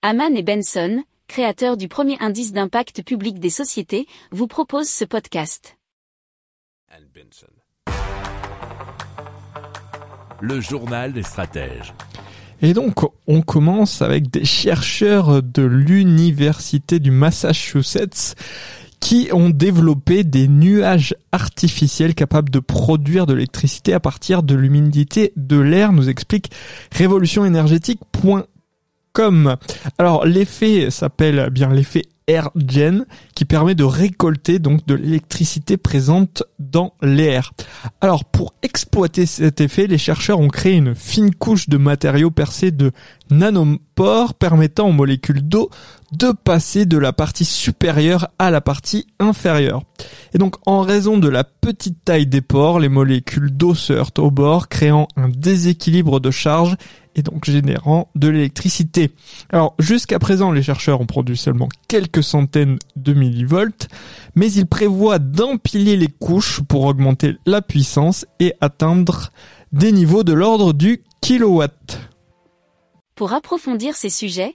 Haman et Benson, créateurs du premier indice d'impact public des sociétés, vous proposent ce podcast. Le journal des stratèges. Et donc, on commence avec des chercheurs de l'université du Massachusetts qui ont développé des nuages artificiels capables de produire de l'électricité à partir de l'humidité de l'air, nous explique révolutionénergétique.com. Alors l'effet s'appelle bien l'effet AirGen qui permet de récolter donc de l'électricité présente dans l'air. Alors pour exploiter cet effet, les chercheurs ont créé une fine couche de matériaux percés de nanopores permettant aux molécules d'eau de passer de la partie supérieure à la partie inférieure. Et donc en raison de la petite taille des pores, les molécules d'eau se heurtent au bord, créant un déséquilibre de charge et donc générant de l'électricité. Alors jusqu'à présent, les chercheurs ont produit seulement quelques centaines de millivolts, mais ils prévoient d'empiler les couches pour augmenter la puissance et atteindre des niveaux de l'ordre du kilowatt. Pour approfondir ces sujets,